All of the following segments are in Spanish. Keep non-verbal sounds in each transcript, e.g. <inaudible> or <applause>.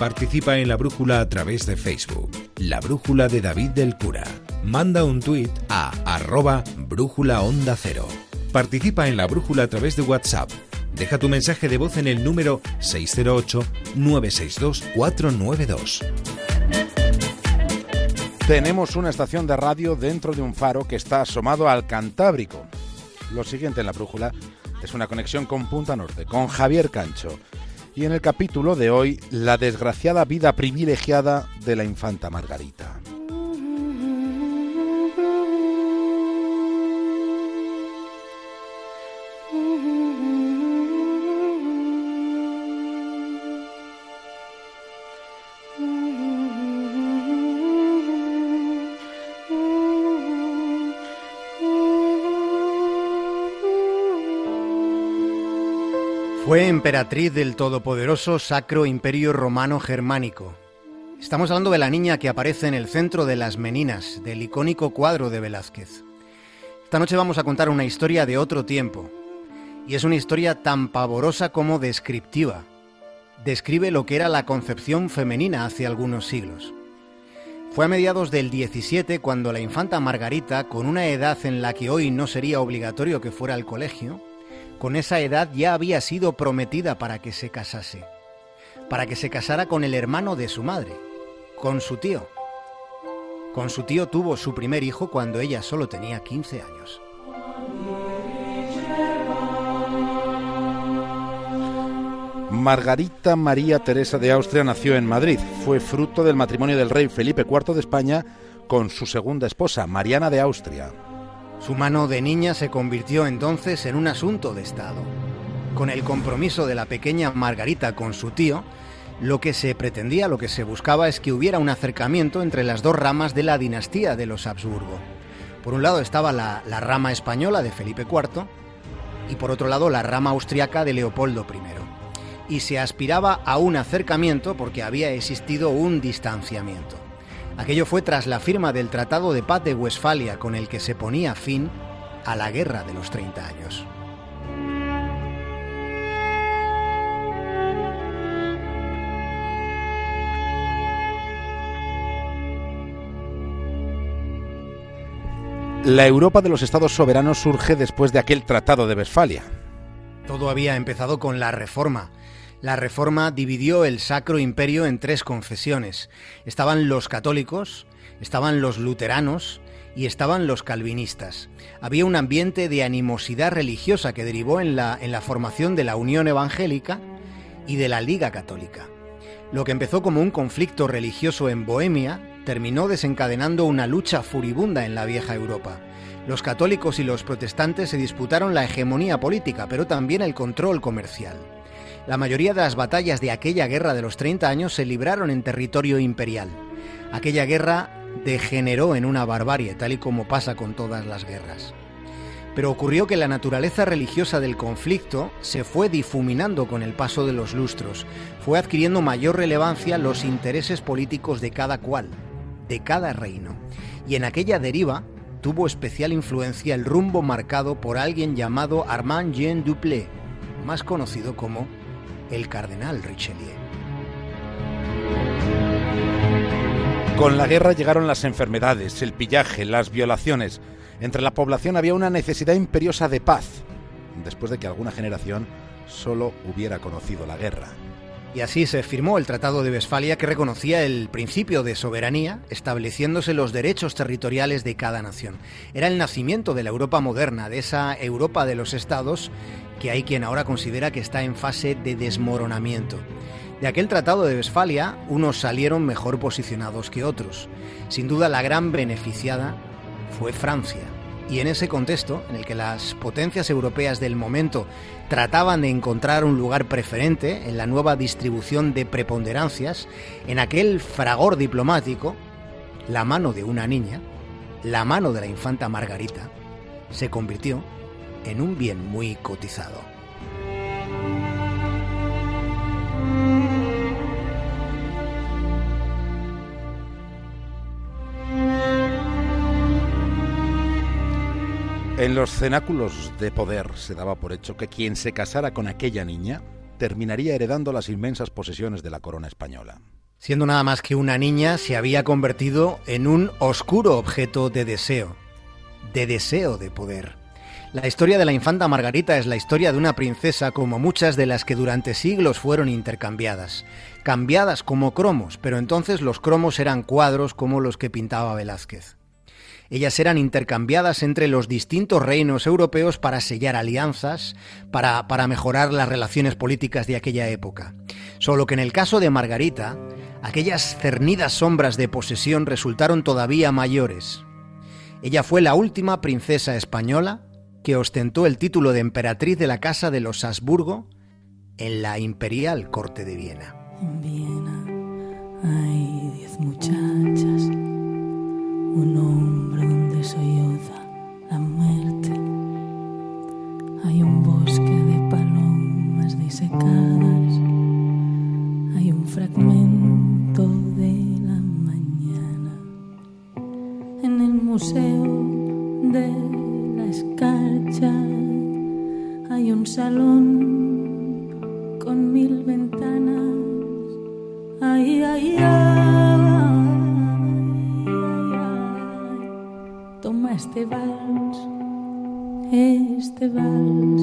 Participa en la brújula a través de Facebook. La brújula de David del Cura. Manda un tuit a arroba brújula onda cero. Participa en la brújula a través de WhatsApp. Deja tu mensaje de voz en el número 608-962-492. Tenemos una estación de radio dentro de un faro que está asomado al Cantábrico. Lo siguiente en la brújula es una conexión con Punta Norte, con Javier Cancho. Y en el capítulo de hoy, la desgraciada vida privilegiada de la infanta Margarita. Fue emperatriz del todopoderoso Sacro Imperio Romano Germánico. Estamos hablando de la niña que aparece en el centro de las Meninas, del icónico cuadro de Velázquez. Esta noche vamos a contar una historia de otro tiempo, y es una historia tan pavorosa como descriptiva. Describe lo que era la concepción femenina hace algunos siglos. Fue a mediados del 17 cuando la infanta Margarita, con una edad en la que hoy no sería obligatorio que fuera al colegio, con esa edad ya había sido prometida para que se casase, para que se casara con el hermano de su madre, con su tío. Con su tío tuvo su primer hijo cuando ella solo tenía 15 años. Margarita María Teresa de Austria nació en Madrid. Fue fruto del matrimonio del rey Felipe IV de España con su segunda esposa, Mariana de Austria. Su mano de niña se convirtió entonces en un asunto de Estado. Con el compromiso de la pequeña Margarita con su tío, lo que se pretendía, lo que se buscaba es que hubiera un acercamiento entre las dos ramas de la dinastía de los Habsburgo. Por un lado estaba la, la rama española de Felipe IV y por otro lado la rama austriaca de Leopoldo I. Y se aspiraba a un acercamiento porque había existido un distanciamiento. Aquello fue tras la firma del Tratado de Paz de Westfalia con el que se ponía fin a la Guerra de los 30 años. La Europa de los Estados soberanos surge después de aquel Tratado de Westfalia. Todo había empezado con la Reforma, la Reforma dividió el Sacro Imperio en tres confesiones. Estaban los católicos, estaban los luteranos y estaban los calvinistas. Había un ambiente de animosidad religiosa que derivó en la, en la formación de la Unión Evangélica y de la Liga Católica. Lo que empezó como un conflicto religioso en Bohemia terminó desencadenando una lucha furibunda en la vieja Europa. Los católicos y los protestantes se disputaron la hegemonía política, pero también el control comercial. La mayoría de las batallas de aquella guerra de los 30 años se libraron en territorio imperial. Aquella guerra degeneró en una barbarie, tal y como pasa con todas las guerras. Pero ocurrió que la naturaleza religiosa del conflicto se fue difuminando con el paso de los lustros, fue adquiriendo mayor relevancia los intereses políticos de cada cual, de cada reino. Y en aquella deriva tuvo especial influencia el rumbo marcado por alguien llamado Armand Jean Duplé, más conocido como el cardenal Richelieu. Con la guerra llegaron las enfermedades, el pillaje, las violaciones. Entre la población había una necesidad imperiosa de paz, después de que alguna generación solo hubiera conocido la guerra. Y así se firmó el Tratado de Westfalia que reconocía el principio de soberanía, estableciéndose los derechos territoriales de cada nación. Era el nacimiento de la Europa moderna, de esa Europa de los estados que hay quien ahora considera que está en fase de desmoronamiento. De aquel tratado de Westfalia, unos salieron mejor posicionados que otros. Sin duda la gran beneficiada fue Francia. Y en ese contexto, en el que las potencias europeas del momento trataban de encontrar un lugar preferente en la nueva distribución de preponderancias, en aquel fragor diplomático, la mano de una niña, la mano de la infanta Margarita, se convirtió en un bien muy cotizado. En los cenáculos de poder se daba por hecho que quien se casara con aquella niña terminaría heredando las inmensas posesiones de la corona española. Siendo nada más que una niña, se había convertido en un oscuro objeto de deseo, de deseo de poder. La historia de la infanta Margarita es la historia de una princesa como muchas de las que durante siglos fueron intercambiadas, cambiadas como cromos, pero entonces los cromos eran cuadros como los que pintaba Velázquez. Ellas eran intercambiadas entre los distintos reinos europeos para sellar alianzas, para, para mejorar las relaciones políticas de aquella época. Solo que en el caso de Margarita, aquellas cernidas sombras de posesión resultaron todavía mayores. Ella fue la última princesa española que ostentó el título de emperatriz de la Casa de los Habsburgo en la imperial corte de Viena. En Viena hay diez muchachas, un hombre donde solloza la muerte. Hay un bosque de palomas disecadas, hay un fragmento de la mañana en el museo de escarcha hay un salón con mil ventanas. Ay, ay, ay, Toma este vals, este vals,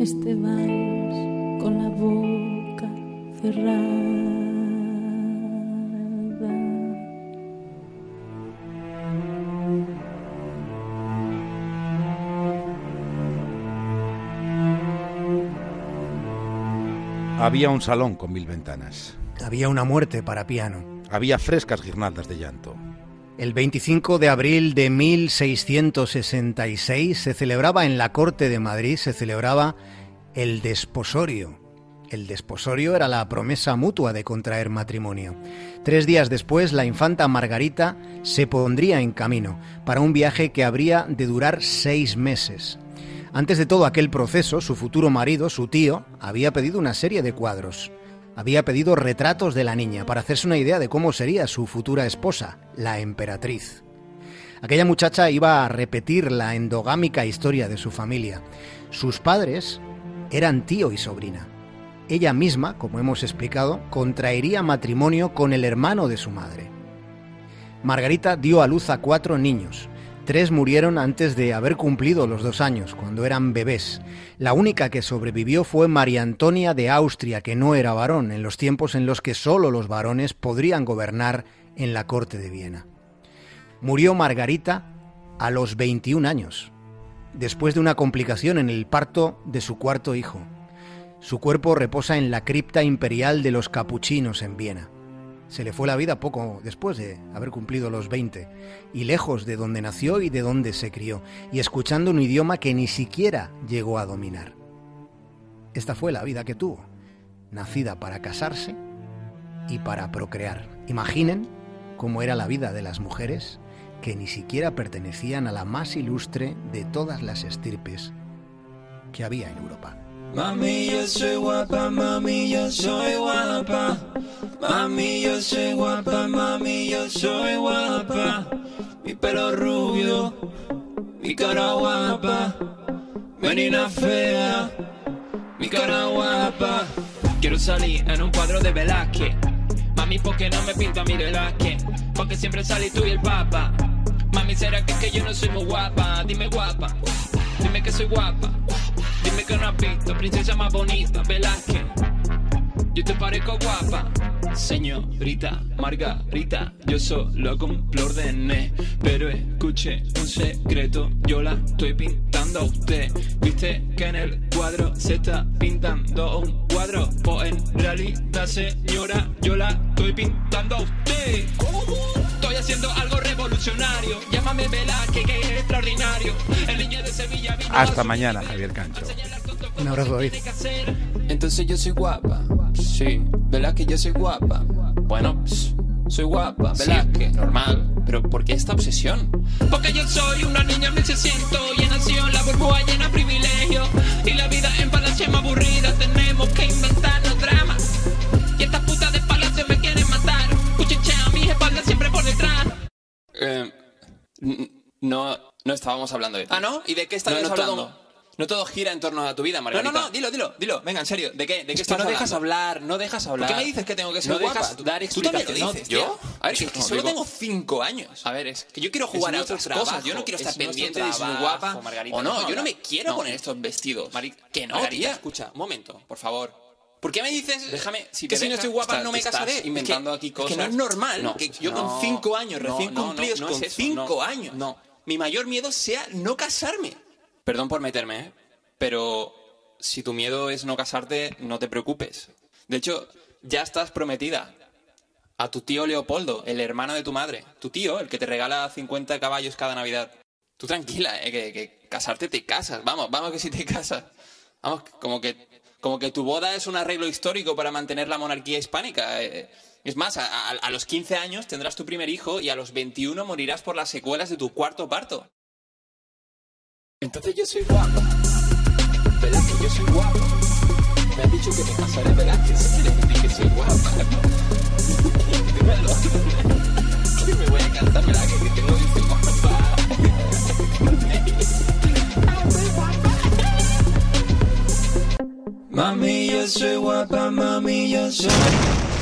este vals con la boca cerrada. Había un salón con mil ventanas. Había una muerte para piano. Había frescas guirnaldas de llanto. El 25 de abril de 1666 se celebraba en la corte de Madrid, se celebraba el desposorio. El desposorio era la promesa mutua de contraer matrimonio. Tres días después, la infanta Margarita se pondría en camino para un viaje que habría de durar seis meses. Antes de todo aquel proceso, su futuro marido, su tío, había pedido una serie de cuadros. Había pedido retratos de la niña para hacerse una idea de cómo sería su futura esposa, la emperatriz. Aquella muchacha iba a repetir la endogámica historia de su familia. Sus padres eran tío y sobrina. Ella misma, como hemos explicado, contraería matrimonio con el hermano de su madre. Margarita dio a luz a cuatro niños, Tres murieron antes de haber cumplido los dos años, cuando eran bebés. La única que sobrevivió fue María Antonia de Austria, que no era varón, en los tiempos en los que solo los varones podrían gobernar en la corte de Viena. Murió Margarita a los 21 años, después de una complicación en el parto de su cuarto hijo. Su cuerpo reposa en la cripta imperial de los capuchinos en Viena. Se le fue la vida poco después de haber cumplido los 20, y lejos de donde nació y de donde se crió, y escuchando un idioma que ni siquiera llegó a dominar. Esta fue la vida que tuvo, nacida para casarse y para procrear. Imaginen cómo era la vida de las mujeres que ni siquiera pertenecían a la más ilustre de todas las estirpes que había en Europa. Mami, yo soy guapa, mami, yo soy guapa. Mami, yo soy guapa, mami, yo soy guapa. Mi pelo rubio, mi cara guapa. Menina fea, mi cara guapa. Quiero salir en un cuadro de Velázquez. Mami, ¿por qué no me pinta mi Velázquez? Porque siempre salí tú y el papa. Mami, ¿será que, que yo no soy muy guapa? Dime guapa, dime que soy guapa. Dime que no has visto, princesa más bonita, Velázquez. Yo te parezco guapa, señorita Margarita. Yo solo cumplo órdenes, pero escuche un secreto. Yo la estoy pintando a usted. Viste que en el cuadro se está pintando un cuadro. Pues en realidad, señora, yo la estoy pintando a usted. Estoy haciendo algo revolucionario. Llámame Velázquez, que es extraordinario. El niño de Sevilla. Hasta mañana, Javier Cancho. Un abrazo, David. Entonces yo soy guapa. Sí, Velázquez, yo soy guapa. Bueno, pss, soy guapa, Velázquez, normal. Pero ¿por qué esta obsesión? Porque yo soy una niña 1600 y en la burbuja llena de privilegio. Y la vida en palacio es más aburrida, tenemos que inventarnos dramas. Y estas putas de palacio me quieren matar. Cuchichean mis espaldas siempre por detrás. Eh, no, no estábamos hablando de ti. Ah, ¿no? ¿Y de qué estáis No, no, hablando? No todo gira en torno a tu vida, Margarita. No, no, no, dilo, dilo, dilo. Venga, en serio. ¿De qué? ¿De qué Es estás no dejas hablar, no dejas hablar. ¿Por qué me dices que tengo que ser no guapa? dejas dar Tú también lo dices, ¿Yo? tío. A ver, que, que No, solo digo- tengo cinco años. A ver, es Que yo quiero jugar es a otras cosas. trabajo, Yo no quiero estar es pendiente de si soy guapa Margarita, o no. déjame Yo no me quiero No. poner estos vestidos. Mari- que no, Margarita, tía. escucha, un momento, por favor. ¿Por qué me dices Déjame, si que si no estoy guapa estás- no me casaré? Es que- inventando aquí es que cosas. no es normal No, que yo no, con cinco años no, recién no, no, cumplidos, no es con cinco no, años, no. mi mayor miedo sea no casarme. Perdón por meterme, ¿eh? pero si tu miedo es no casarte, no te preocupes. De hecho, ya estás prometida a tu tío Leopoldo, el hermano de tu madre. Tu tío, el que te regala 50 caballos cada Navidad. Tú tranquila, ¿eh? que, casarte te casas. Vamos, vamos que si te <laughs> casas. Vamos, como que, como que tu boda es un arreglo histórico para mantener la monarquía hispánica. eh. Es más, a los 15 años tendrás tu primer hijo y a los 21 morirás por las secuelas de tu cuarto parto. Entonces yo soy guapo. ¿Verdad que yo soy guapo? Me has dicho que me casaré, ¿verdad? Que sí quieres decir que soy guapa. Dímelo. <laughs> Que me voy a casar, ¿verdad? Que, tengo que ser guapa. Mami, yo soy guapa, mami, yo soy.